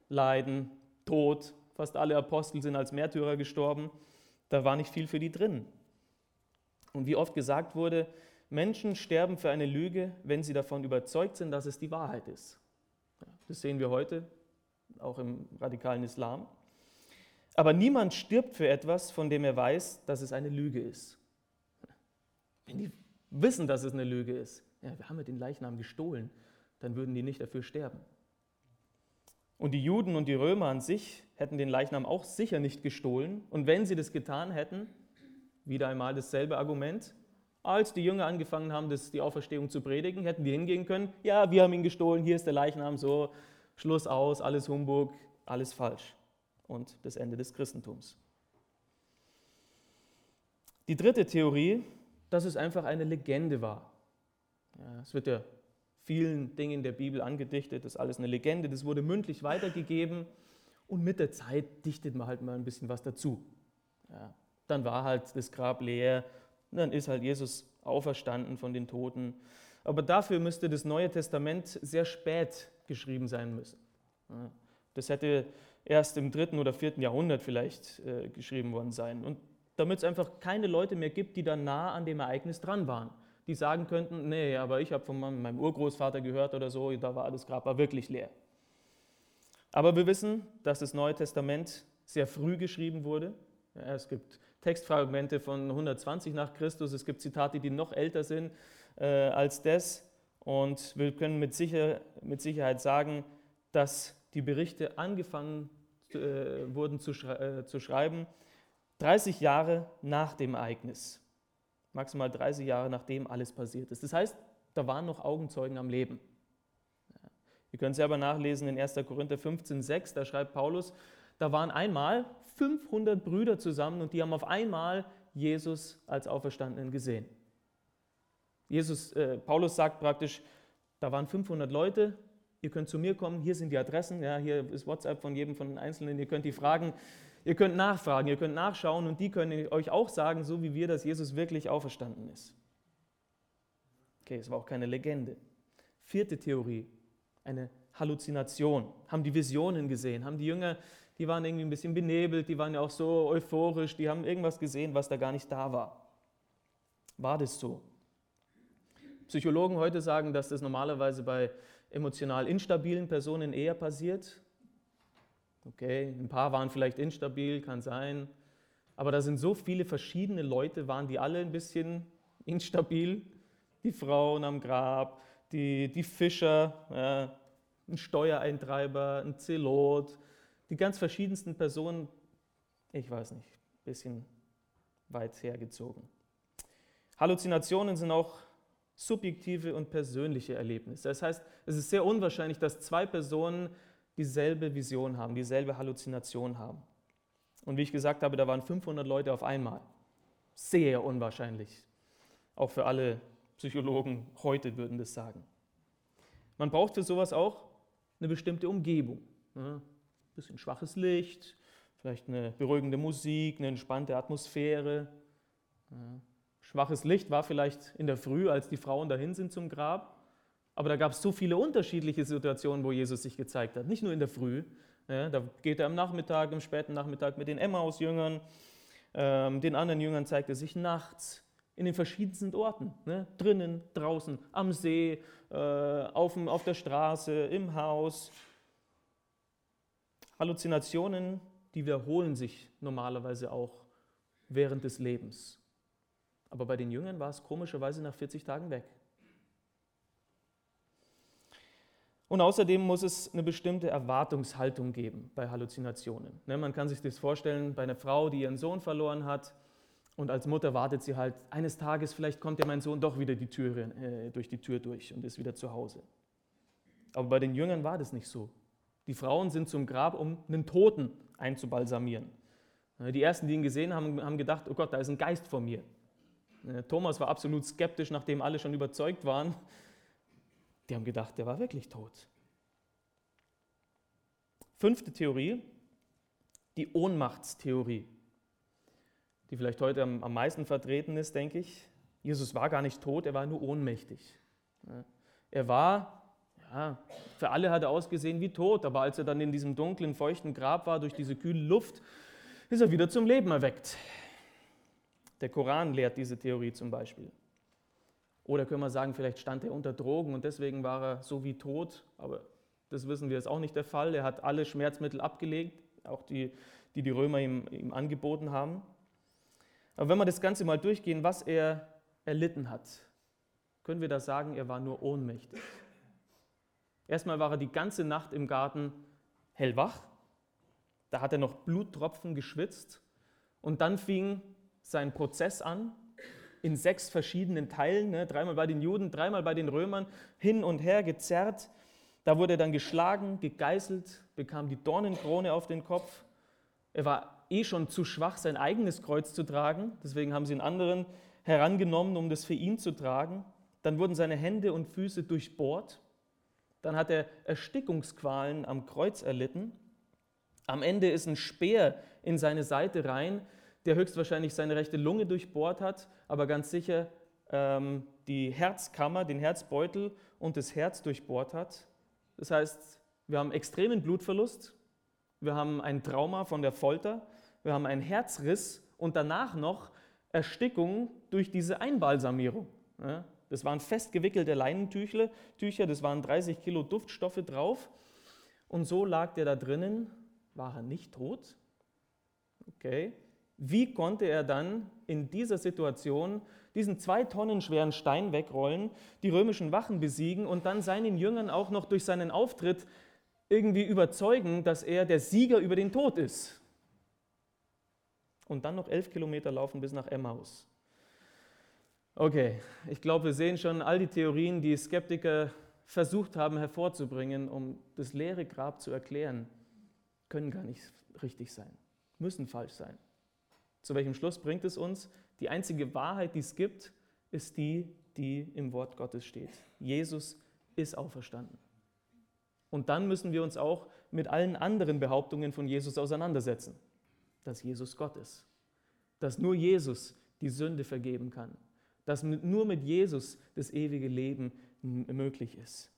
Leiden, Tod. Fast alle Apostel sind als Märtyrer gestorben. Da war nicht viel für die drin. Und wie oft gesagt wurde, Menschen sterben für eine Lüge, wenn sie davon überzeugt sind, dass es die Wahrheit ist. Das sehen wir heute, auch im radikalen Islam. Aber niemand stirbt für etwas, von dem er weiß, dass es eine Lüge ist. Wenn die wissen, dass es eine Lüge ist, ja, wir haben ja den Leichnam gestohlen, dann würden die nicht dafür sterben. Und die Juden und die Römer an sich hätten den Leichnam auch sicher nicht gestohlen. Und wenn sie das getan hätten, wieder einmal dasselbe Argument, als die Jünger angefangen haben, das, die Auferstehung zu predigen, hätten die hingehen können, ja, wir haben ihn gestohlen, hier ist der Leichnam, so, Schluss aus, alles Humbug, alles falsch und das Ende des Christentums. Die dritte Theorie, dass es einfach eine Legende war. Ja, es wird ja vielen Dingen der Bibel angedichtet, das ist alles eine Legende, das wurde mündlich weitergegeben und mit der Zeit dichtet man halt mal ein bisschen was dazu. Ja, dann war halt das Grab leer, dann ist halt Jesus auferstanden von den Toten. Aber dafür müsste das Neue Testament sehr spät geschrieben sein müssen. Das hätte erst im dritten oder vierten Jahrhundert vielleicht äh, geschrieben worden sein. Und damit es einfach keine Leute mehr gibt, die da nah an dem Ereignis dran waren. Die sagen könnten, nee, aber ich habe von meinem Urgroßvater gehört oder so, da war das Grab war wirklich leer. Aber wir wissen, dass das Neue Testament sehr früh geschrieben wurde. Ja, es gibt Textfragmente von 120 nach Christus, es gibt Zitate, die noch älter sind äh, als das. Und wir können mit, sicher, mit Sicherheit sagen, dass die Berichte angefangen äh, wurden zu, schrei äh, zu schreiben, 30 Jahre nach dem Ereignis. Maximal 30 Jahre nachdem alles passiert ist. Das heißt, da waren noch Augenzeugen am Leben. Ja. Ihr könnt selber nachlesen in 1. Korinther 15, 6, da schreibt Paulus, da waren einmal 500 Brüder zusammen und die haben auf einmal Jesus als Auferstandenen gesehen. Jesus, äh, Paulus sagt praktisch, da waren 500 Leute, ihr könnt zu mir kommen, hier sind die Adressen, ja, hier ist WhatsApp von jedem von den Einzelnen, ihr könnt die fragen, ihr könnt nachfragen, ihr könnt nachschauen und die können euch auch sagen, so wie wir, dass Jesus wirklich auferstanden ist. Okay, es war auch keine Legende. Vierte Theorie, eine Halluzination. Haben die Visionen gesehen, haben die Jünger, die waren irgendwie ein bisschen benebelt, die waren ja auch so euphorisch, die haben irgendwas gesehen, was da gar nicht da war. War das so? Psychologen heute sagen, dass das normalerweise bei emotional instabilen Personen eher passiert. Okay, ein paar waren vielleicht instabil, kann sein. Aber da sind so viele verschiedene Leute, waren die alle ein bisschen instabil. Die Frauen am Grab, die, die Fischer, ja, ein Steuereintreiber, ein Zelot, die ganz verschiedensten Personen, ich weiß nicht, ein bisschen weit hergezogen. Halluzinationen sind auch subjektive und persönliche Erlebnisse. Das heißt, es ist sehr unwahrscheinlich, dass zwei Personen dieselbe Vision haben, dieselbe Halluzination haben. Und wie ich gesagt habe, da waren 500 Leute auf einmal. Sehr unwahrscheinlich. Auch für alle Psychologen heute würden das sagen. Man braucht für sowas auch eine bestimmte Umgebung. Ein bisschen schwaches Licht, vielleicht eine beruhigende Musik, eine entspannte Atmosphäre. Schwaches Licht war vielleicht in der Früh, als die Frauen dahin sind zum Grab. Aber da gab es so viele unterschiedliche Situationen, wo Jesus sich gezeigt hat. Nicht nur in der Früh. Ja, da geht er am Nachmittag, im späten Nachmittag mit den Emmaus-Jüngern. Ähm, den anderen Jüngern zeigt er sich nachts in den verschiedensten Orten. Ne? Drinnen, draußen, am See, äh, auf, auf der Straße, im Haus. Halluzinationen, die wiederholen sich normalerweise auch während des Lebens. Aber bei den Jüngern war es komischerweise nach 40 Tagen weg. Und außerdem muss es eine bestimmte Erwartungshaltung geben bei Halluzinationen. Ne, man kann sich das vorstellen bei einer Frau, die ihren Sohn verloren hat Und als Mutter wartet sie halt, eines Tages vielleicht kommt ja mein Sohn doch wieder die Türe, äh, durch die Tür durch und ist wieder zu Hause. Aber bei den Jüngern war das nicht so. Die Frauen sind zum Grab, um einen Toten einzubalsamieren. Die ersten, die ihn gesehen haben, haben gedacht, oh Gott, da ist ein Geist vor mir. Thomas war absolut skeptisch, nachdem alle schon überzeugt waren. Die haben gedacht, der war wirklich tot. Fünfte Theorie, die Ohnmachtstheorie, die vielleicht heute am, am meisten vertreten ist, denke ich. Jesus war gar nicht tot, er war nur ohnmächtig. Er war, ja, für alle hat er ausgesehen wie tot, aber als er dann in diesem dunklen, feuchten Grab war, durch diese kühle Luft, ist er wieder zum Leben erweckt. Der Koran lehrt diese Theorie zum Beispiel. Oder können wir sagen, vielleicht stand er unter Drogen und deswegen war er so wie tot, aber das wissen wir, ist auch nicht der Fall. Er hat alle Schmerzmittel abgelegt, auch die, die die Römer ihm, ihm angeboten haben. Aber wenn wir das Ganze mal durchgehen, was er erlitten hat, können wir da sagen, er war nur ohnmächtig. Erstmal war er die ganze Nacht im Garten hellwach, da hat er noch Bluttropfen geschwitzt und dann fing sein Prozess an, in sechs verschiedenen Teilen, ne, dreimal bei den Juden, dreimal bei den Römern, hin und her gezerrt. Da wurde er dann geschlagen, gegeißelt, bekam die Dornenkrone auf den Kopf. Er war eh schon zu schwach, sein eigenes Kreuz zu tragen, deswegen haben sie einen anderen herangenommen, um das für ihn zu tragen. Dann wurden seine Hände und Füße durchbohrt. Dann hat er Erstickungsqualen am Kreuz erlitten. Am Ende ist ein Speer in seine Seite rein, der höchstwahrscheinlich seine rechte Lunge durchbohrt hat, aber ganz sicher ähm, die Herzkammer, den Herzbeutel und das Herz durchbohrt hat. Das heißt, wir haben extremen Blutverlust, wir haben ein Trauma von der Folter, wir haben einen Herzriss und danach noch Erstickung durch diese Einbalsamierung. Ja, das waren festgewickelte Leinentücher, das waren 30 Kilo Duftstoffe drauf. Und so lag der da drinnen. War er nicht tot? Okay. Wie konnte er dann in dieser Situation diesen zwei Tonnen schweren Stein wegrollen, die römischen Wachen besiegen und dann seinen Jüngern auch noch durch seinen Auftritt irgendwie überzeugen, dass er der Sieger über den Tod ist? Und dann noch elf Kilometer laufen bis nach Emmaus. Okay, ich glaube, wir sehen schon all die Theorien, die Skeptiker versucht haben hervorzubringen, um das leere Grab zu erklären, können gar nicht richtig sein, müssen falsch sein. Zu welchem Schluss bringt es uns? Die einzige Wahrheit, die es gibt, ist die, die im Wort Gottes steht. Jesus ist auferstanden. Und dann müssen wir uns auch mit allen anderen Behauptungen von Jesus auseinandersetzen. Dass Jesus Gott ist. Dass nur Jesus die Sünde vergeben kann. Dass nur mit Jesus das ewige Leben möglich ist.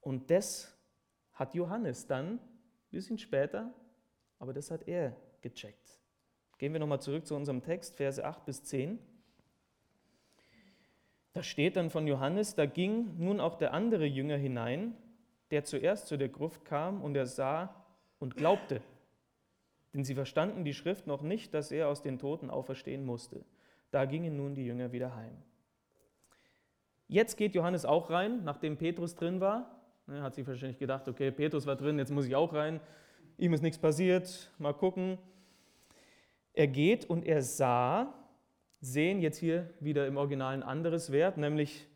Und das hat Johannes dann, ein bisschen später, aber das hat er gecheckt. Gehen wir nochmal zurück zu unserem Text, Verse 8 bis 10. Da steht dann von Johannes, da ging nun auch der andere Jünger hinein, der zuerst zu der Gruft kam und er sah und glaubte. Denn sie verstanden die Schrift noch nicht, dass er aus den Toten auferstehen musste. Da gingen nun die Jünger wieder heim. Jetzt geht Johannes auch rein, nachdem Petrus drin war. Er hat sich wahrscheinlich gedacht, okay, Petrus war drin, jetzt muss ich auch rein. Ihm ist nichts passiert, mal gucken. Er geht und er sah, sehen jetzt hier wieder im Original ein anderes Wert, nämlich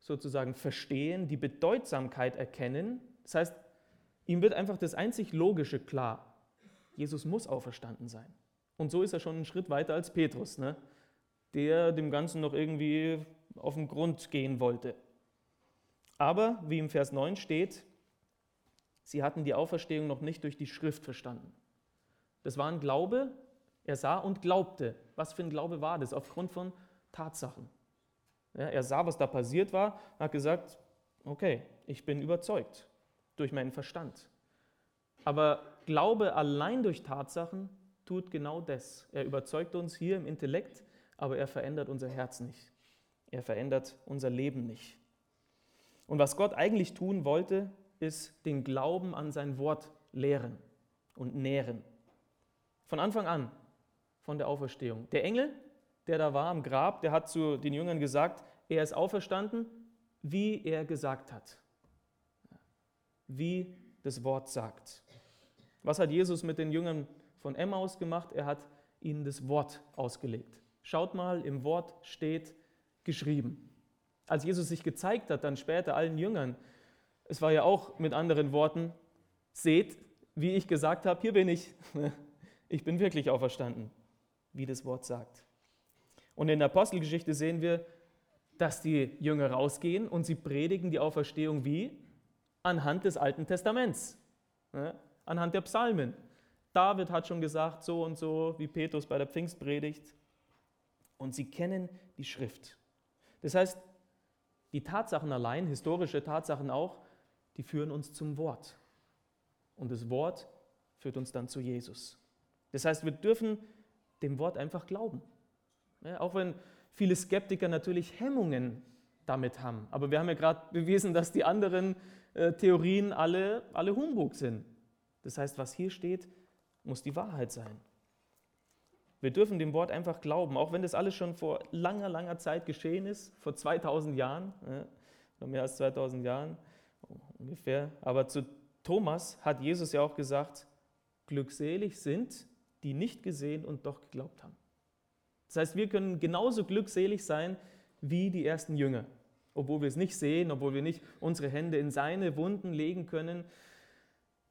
sozusagen verstehen, die Bedeutsamkeit erkennen. Das heißt, ihm wird einfach das einzig Logische klar. Jesus muss auferstanden sein. Und so ist er schon einen Schritt weiter als Petrus, ne? der dem Ganzen noch irgendwie auf den Grund gehen wollte. Aber, wie im Vers 9 steht, sie hatten die Auferstehung noch nicht durch die Schrift verstanden. Das war ein Glaube, er sah und glaubte. Was für ein Glaube war das? Aufgrund von Tatsachen. Ja, er sah, was da passiert war, hat gesagt, okay, ich bin überzeugt durch meinen Verstand. Aber Glaube allein durch Tatsachen tut genau das. Er überzeugt uns hier im Intellekt, aber er verändert unser Herz nicht. Er verändert unser Leben nicht. Und was Gott eigentlich tun wollte, ist den Glauben an sein Wort lehren und nähren. Von Anfang an von der Auferstehung. Der Engel, der da war am Grab, der hat zu den Jüngern gesagt, er ist auferstanden, wie er gesagt hat. Wie das Wort sagt. Was hat Jesus mit den Jüngern von Emmaus gemacht? Er hat ihnen das Wort ausgelegt. Schaut mal, im Wort steht geschrieben. Als Jesus sich gezeigt hat, dann später allen Jüngern, es war ja auch mit anderen Worten, seht, wie ich gesagt habe, hier bin ich. Ich bin wirklich auferstanden, wie das Wort sagt. Und in der Apostelgeschichte sehen wir, dass die Jünger rausgehen und sie predigen die Auferstehung wie? Anhand des Alten Testaments, anhand der Psalmen. David hat schon gesagt, so und so, wie Petrus bei der Pfingstpredigt. Und sie kennen die Schrift. Das heißt, die Tatsachen allein, historische Tatsachen auch, die führen uns zum Wort. Und das Wort führt uns dann zu Jesus. Das heißt, wir dürfen dem Wort einfach glauben. Ja, auch wenn viele Skeptiker natürlich Hemmungen damit haben. Aber wir haben ja gerade bewiesen, dass die anderen äh, Theorien alle, alle Humbug sind. Das heißt, was hier steht, muss die Wahrheit sein. Wir dürfen dem Wort einfach glauben, auch wenn das alles schon vor langer, langer Zeit geschehen ist, vor 2000 Jahren, ja, mehr als 2000 Jahren ungefähr. Aber zu Thomas hat Jesus ja auch gesagt, glückselig sind, die nicht gesehen und doch geglaubt haben. Das heißt, wir können genauso glückselig sein wie die ersten Jünger, obwohl wir es nicht sehen, obwohl wir nicht unsere Hände in seine Wunden legen können,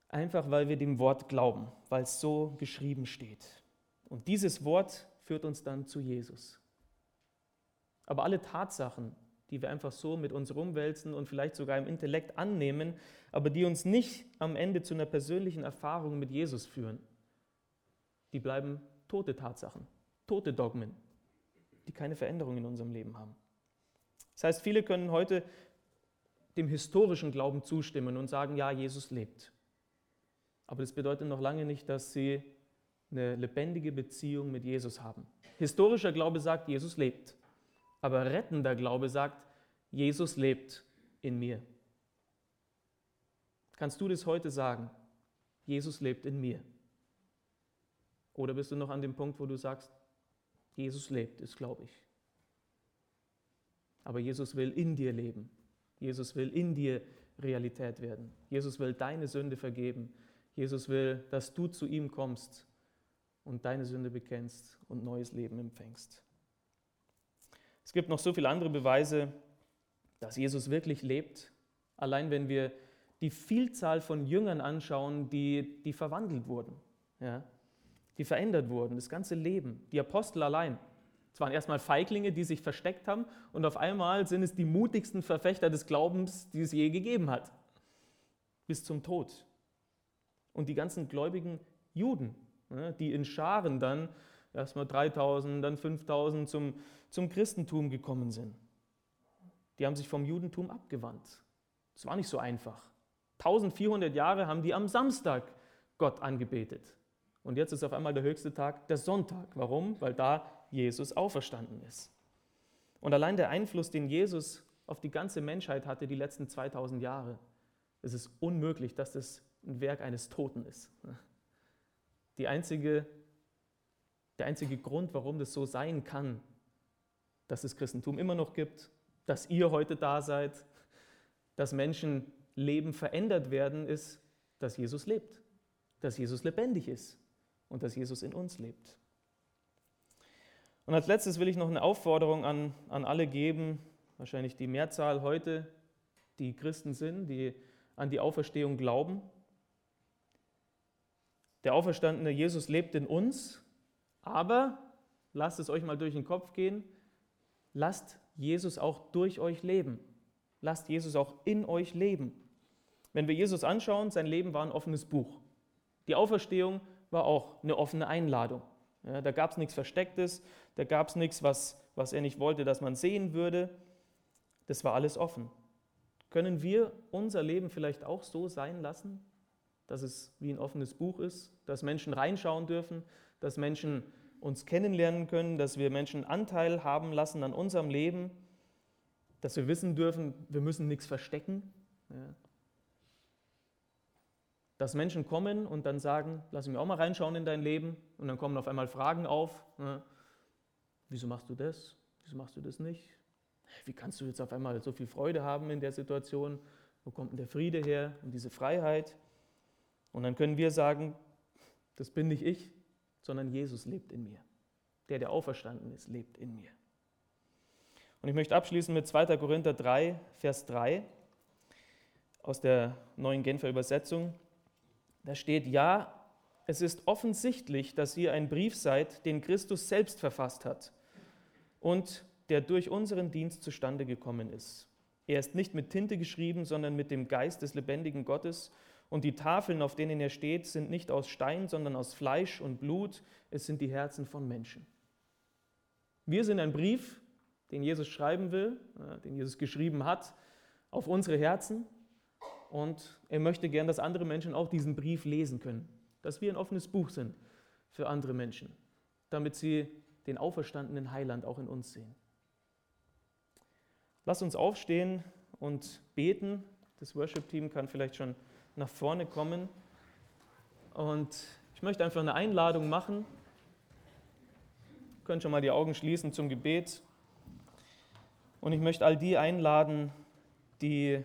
einfach weil wir dem Wort glauben, weil es so geschrieben steht. Und dieses Wort führt uns dann zu Jesus. Aber alle Tatsachen, die wir einfach so mit uns rumwälzen und vielleicht sogar im Intellekt annehmen, aber die uns nicht am Ende zu einer persönlichen Erfahrung mit Jesus führen, die bleiben tote Tatsachen, tote Dogmen, die keine Veränderung in unserem Leben haben. Das heißt, viele können heute dem historischen Glauben zustimmen und sagen, ja, Jesus lebt. Aber das bedeutet noch lange nicht, dass sie eine lebendige Beziehung mit Jesus haben. Historischer Glaube sagt, Jesus lebt. Aber rettender Glaube sagt, Jesus lebt in mir. Kannst du das heute sagen? Jesus lebt in mir. Oder bist du noch an dem Punkt, wo du sagst, Jesus lebt, das glaube ich. Aber Jesus will in dir leben. Jesus will in dir Realität werden. Jesus will deine Sünde vergeben. Jesus will, dass du zu ihm kommst und deine Sünde bekennst und neues Leben empfängst. Es gibt noch so viele andere Beweise, dass Jesus wirklich lebt. Allein wenn wir die Vielzahl von Jüngern anschauen, die, die verwandelt wurden. Ja? Die verändert wurden, das ganze Leben. Die Apostel allein. Es waren erstmal Feiglinge, die sich versteckt haben und auf einmal sind es die mutigsten Verfechter des Glaubens, die es je gegeben hat. Bis zum Tod. Und die ganzen gläubigen Juden, die in Scharen dann erstmal 3000, dann 5000 zum, zum Christentum gekommen sind. Die haben sich vom Judentum abgewandt. Das war nicht so einfach. 1400 Jahre haben die am Samstag Gott angebetet. Und jetzt ist auf einmal der höchste Tag der Sonntag. Warum? Weil da Jesus auferstanden ist. Und allein der Einfluss, den Jesus auf die ganze Menschheit hatte die letzten 2000 Jahre, es ist unmöglich, dass das ein Werk eines Toten ist. Die einzige, der einzige Grund, warum das so sein kann, dass es Christentum immer noch gibt, dass ihr heute da seid, dass Menschen Leben verändert werden, ist, dass Jesus lebt, dass Jesus lebendig ist und dass Jesus in uns lebt. Und als letztes will ich noch eine Aufforderung an, an alle geben, wahrscheinlich die Mehrzahl heute, die Christen sind, die an die Auferstehung glauben. Der auferstandene Jesus lebt in uns, aber lasst es euch mal durch den Kopf gehen, lasst Jesus auch durch euch leben. Lasst Jesus auch in euch leben. Wenn wir Jesus anschauen, sein Leben war ein offenes Buch. Die Auferstehung war auch eine offene Einladung. Ja, da gab es nichts Verstecktes, da gab es nichts, was, was er nicht wollte, dass man sehen würde. Das war alles offen. Können wir unser Leben vielleicht auch so sein lassen, dass es wie ein offenes Buch ist, dass Menschen reinschauen dürfen, dass Menschen uns kennenlernen können, dass wir Menschen Anteil haben lassen an unserem Leben, dass wir wissen dürfen, wir müssen nichts verstecken. Ja, dass Menschen kommen und dann sagen, lass mich auch mal reinschauen in dein Leben und dann kommen auf einmal Fragen auf. Ne? Wieso machst du das? Wieso machst du das nicht? Wie kannst du jetzt auf einmal so viel Freude haben in der Situation? Wo kommt denn der Friede her und diese Freiheit? Und dann können wir sagen, das bin nicht ich, sondern Jesus lebt in mir. Der, der auferstanden ist, lebt in mir. Und ich möchte abschließen mit 2. Korinther 3, Vers 3 aus der neuen Genfer Übersetzung. Da steht, ja, es ist offensichtlich, dass ihr ein Brief seid, den Christus selbst verfasst hat und der durch unseren Dienst zustande gekommen ist. Er ist nicht mit Tinte geschrieben, sondern mit dem Geist des lebendigen Gottes. Und die Tafeln, auf denen er steht, sind nicht aus Stein, sondern aus Fleisch und Blut. Es sind die Herzen von Menschen. Wir sind ein Brief, den Jesus schreiben will, äh, den Jesus geschrieben hat, auf unsere Herzen. Und er möchte gern, dass andere Menschen auch diesen Brief lesen können. Dass wir ein offenes Buch sind für andere Menschen, damit sie den auferstandenen Heiland auch in uns sehen. Lass uns aufstehen und beten. Das Worship-Team kann vielleicht schon nach vorne kommen. Und ich möchte einfach eine Einladung machen. Ihr könnt schon mal die Augen schließen zum Gebet. Und ich möchte all die einladen, die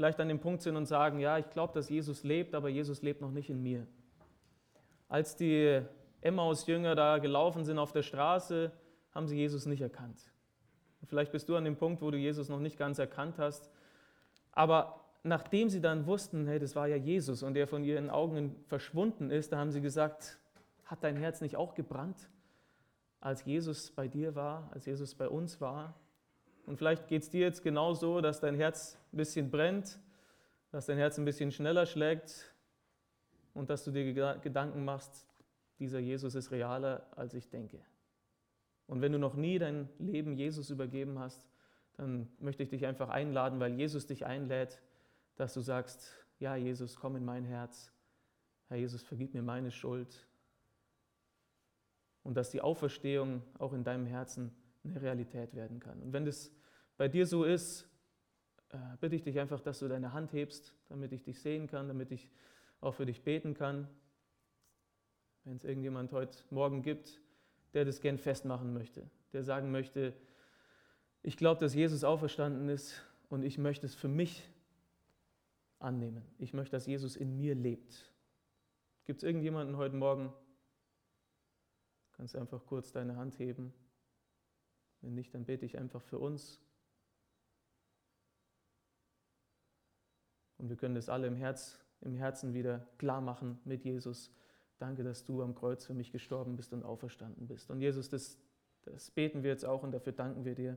vielleicht an dem Punkt sind und sagen, ja, ich glaube, dass Jesus lebt, aber Jesus lebt noch nicht in mir. Als die Emmaus-Jünger da gelaufen sind auf der Straße, haben sie Jesus nicht erkannt. Vielleicht bist du an dem Punkt, wo du Jesus noch nicht ganz erkannt hast. Aber nachdem sie dann wussten, hey, das war ja Jesus und der von ihren Augen verschwunden ist, da haben sie gesagt, hat dein Herz nicht auch gebrannt, als Jesus bei dir war, als Jesus bei uns war? Und vielleicht geht es dir jetzt genauso, dass dein Herz ein bisschen brennt, dass dein Herz ein bisschen schneller schlägt und dass du dir Gedanken machst, dieser Jesus ist realer, als ich denke. Und wenn du noch nie dein Leben Jesus übergeben hast, dann möchte ich dich einfach einladen, weil Jesus dich einlädt, dass du sagst, ja Jesus, komm in mein Herz. Herr Jesus, vergib mir meine Schuld. Und dass die Auferstehung auch in deinem Herzen eine Realität werden kann. Und wenn das bei dir so ist, äh, bitte ich dich einfach, dass du deine Hand hebst, damit ich dich sehen kann, damit ich auch für dich beten kann. Wenn es irgendjemand heute Morgen gibt, der das gern festmachen möchte, der sagen möchte, ich glaube, dass Jesus auferstanden ist und ich möchte es für mich annehmen. Ich möchte, dass Jesus in mir lebt. Gibt es irgendjemanden heute Morgen? Kannst einfach kurz deine Hand heben. Wenn nicht, dann bete ich einfach für uns. Und wir können das alle im, Herz, im Herzen wieder klar machen mit Jesus. Danke, dass du am Kreuz für mich gestorben bist und auferstanden bist. Und Jesus, das, das beten wir jetzt auch und dafür danken wir dir,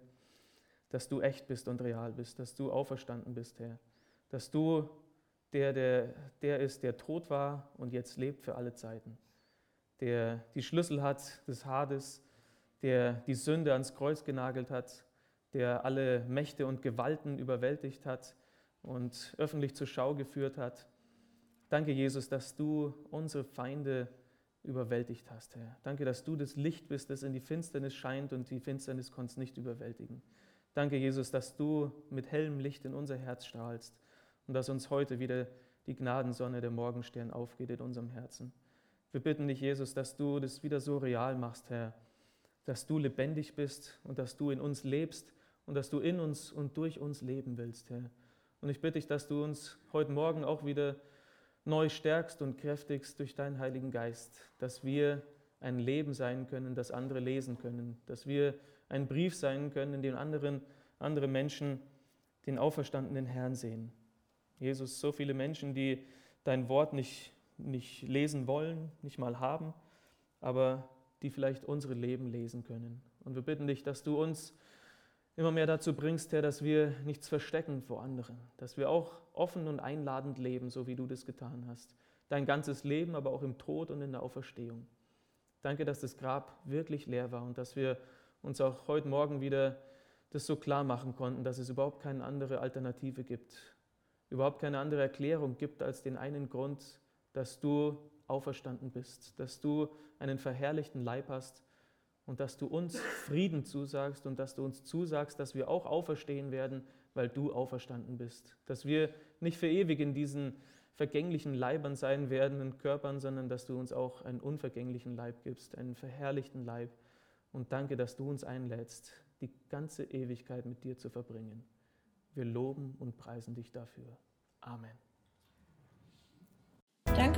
dass du echt bist und real bist, dass du auferstanden bist, Herr. Dass du der, der, der ist, der tot war und jetzt lebt für alle Zeiten. Der die Schlüssel hat des Hades, der die Sünde ans Kreuz genagelt hat, der alle Mächte und Gewalten überwältigt hat und öffentlich zur Schau geführt hat Danke, Jesus, dass du unsere Feinde überwältigt hast, Herr. Danke, dass du das Licht bist, das in die Finsternis scheint und die Finsternis konnte nicht überwältigen. Danke, Jesus, dass du mit hellem Licht in unser Herz strahlst und dass uns heute wieder die Gnadensonne der Morgenstern aufgeht in unserem Herzen. Wir bitten dich, Jesus, dass du das wieder so real machst, Herr, dass du lebendig bist und dass du in uns lebst und dass du in uns und durch uns leben willst, Herr. Und ich bitte dich, dass du uns heute Morgen auch wieder neu stärkst und kräftigst durch deinen Heiligen Geist, dass wir ein Leben sein können, das andere lesen können, dass wir ein Brief sein können, in dem anderen, andere Menschen den auferstandenen Herrn sehen. Jesus, so viele Menschen, die dein Wort nicht, nicht lesen wollen, nicht mal haben, aber die vielleicht unsere Leben lesen können. Und wir bitten dich, dass du uns immer mehr dazu bringst, Herr, dass wir nichts verstecken vor anderen, dass wir auch offen und einladend leben, so wie du das getan hast. Dein ganzes Leben, aber auch im Tod und in der Auferstehung. Danke, dass das Grab wirklich leer war und dass wir uns auch heute Morgen wieder das so klar machen konnten, dass es überhaupt keine andere Alternative gibt, überhaupt keine andere Erklärung gibt als den einen Grund, dass du auferstanden bist, dass du einen verherrlichten Leib hast und dass du uns Frieden zusagst und dass du uns zusagst, dass wir auch auferstehen werden, weil du auferstanden bist. Dass wir nicht für ewig in diesen vergänglichen Leibern sein werden, in Körpern, sondern dass du uns auch einen unvergänglichen Leib gibst, einen verherrlichten Leib. Und danke, dass du uns einlädst, die ganze Ewigkeit mit dir zu verbringen. Wir loben und preisen dich dafür. Amen.